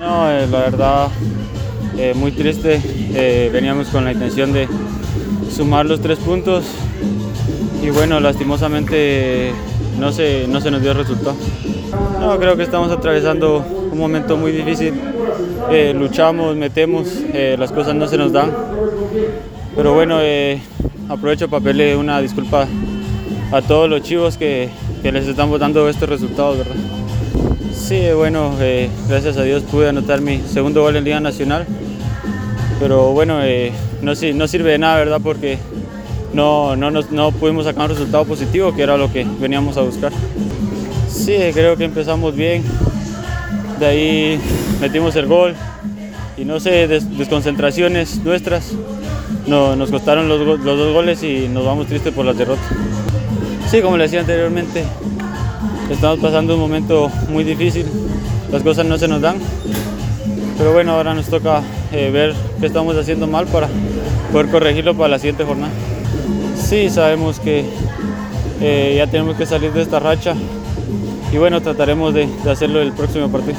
No, eh, la verdad, eh, muy triste. Eh, veníamos con la intención de sumar los tres puntos y bueno, lastimosamente no se, no se nos dio el resultado. No, creo que estamos atravesando un momento muy difícil. Luchamos, metemos, las cosas no se nos dan. Pero bueno, aprovecho para pedirle una disculpa a todos los chivos que, les estamos dando estos resultados, ¿verdad? Sí, bueno, eh, gracias a Dios pude anotar mi segundo gol en Liga Nacional. Pero bueno, eh, no, si- no sirve de nada, ¿verdad? Porque no, no, no pudimos sacar un resultado positivo, que era lo que veníamos a buscar. Sí, creo que empezamos bien. De ahí metimos el gol. Y no sé, des- desconcentraciones nuestras. No, nos costaron los, los dos goles y nos vamos tristes por las derrotas. Sí, como le decía anteriormente, estamos pasando un momento muy difícil. Las cosas no se nos dan. Pero bueno, ahora nos toca eh, ver qué estamos haciendo mal para poder corregirlo para la siguiente jornada. Sí, sabemos que eh, ya tenemos que salir de esta racha y bueno, trataremos de, de hacerlo el próximo partido.